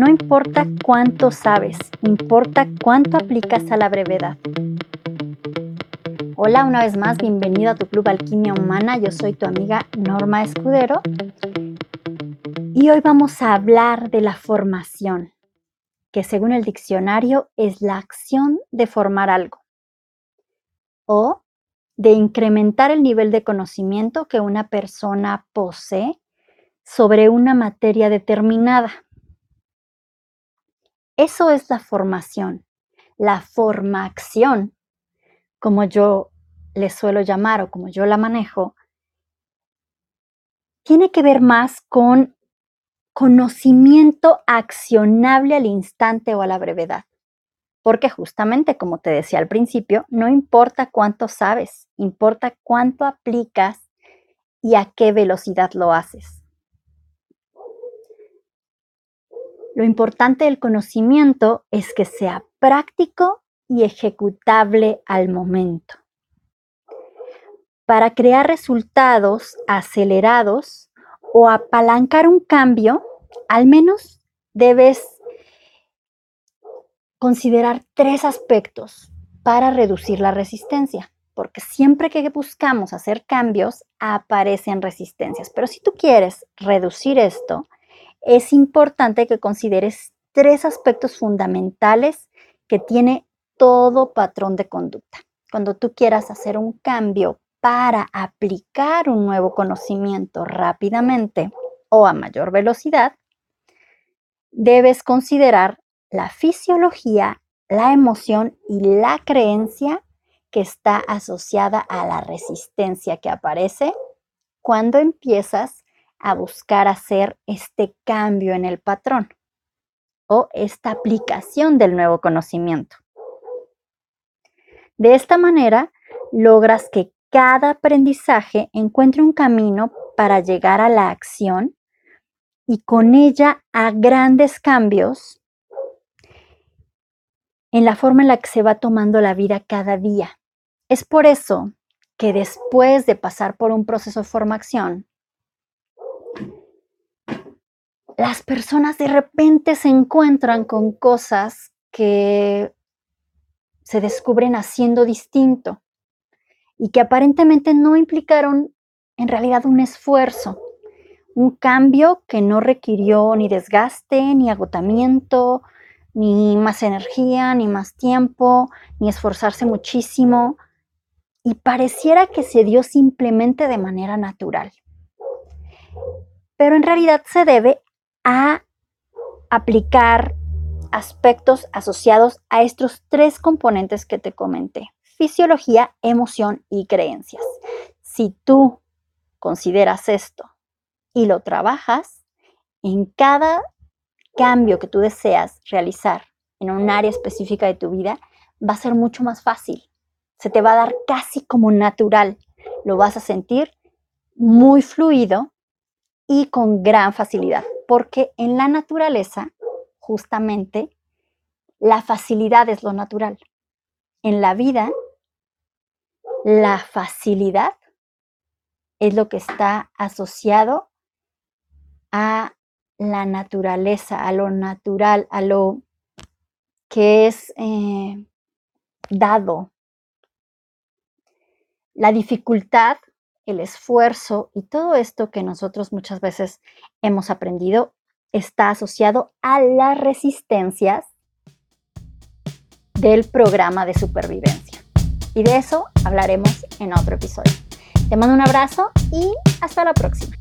No importa cuánto sabes, importa cuánto aplicas a la brevedad. Hola una vez más, bienvenido a tu Club Alquimia Humana. Yo soy tu amiga Norma Escudero y hoy vamos a hablar de la formación, que según el diccionario es la acción de formar algo o de incrementar el nivel de conocimiento que una persona posee sobre una materia determinada. Eso es la formación, la formación, como yo le suelo llamar o como yo la manejo, tiene que ver más con conocimiento accionable al instante o a la brevedad. Porque justamente, como te decía al principio, no importa cuánto sabes, importa cuánto aplicas y a qué velocidad lo haces. Lo importante del conocimiento es que sea práctico y ejecutable al momento. Para crear resultados acelerados o apalancar un cambio, al menos debes considerar tres aspectos para reducir la resistencia, porque siempre que buscamos hacer cambios aparecen resistencias. Pero si tú quieres reducir esto, es importante que consideres tres aspectos fundamentales que tiene todo patrón de conducta. Cuando tú quieras hacer un cambio para aplicar un nuevo conocimiento rápidamente o a mayor velocidad, debes considerar la fisiología, la emoción y la creencia que está asociada a la resistencia que aparece cuando empiezas a buscar hacer este cambio en el patrón o esta aplicación del nuevo conocimiento. De esta manera, logras que cada aprendizaje encuentre un camino para llegar a la acción y con ella a grandes cambios en la forma en la que se va tomando la vida cada día. Es por eso que después de pasar por un proceso de formación, las personas de repente se encuentran con cosas que se descubren haciendo distinto y que aparentemente no implicaron en realidad un esfuerzo, un cambio que no requirió ni desgaste, ni agotamiento, ni más energía, ni más tiempo, ni esforzarse muchísimo, y pareciera que se dio simplemente de manera natural. Pero en realidad se debe a aplicar aspectos asociados a estos tres componentes que te comenté, fisiología, emoción y creencias. Si tú consideras esto y lo trabajas, en cada cambio que tú deseas realizar en un área específica de tu vida, va a ser mucho más fácil. Se te va a dar casi como natural. Lo vas a sentir muy fluido y con gran facilidad porque en la naturaleza, justamente, la facilidad es lo natural. En la vida, la facilidad es lo que está asociado a la naturaleza, a lo natural, a lo que es eh, dado. La dificultad el esfuerzo y todo esto que nosotros muchas veces hemos aprendido está asociado a las resistencias del programa de supervivencia. Y de eso hablaremos en otro episodio. Te mando un abrazo y hasta la próxima.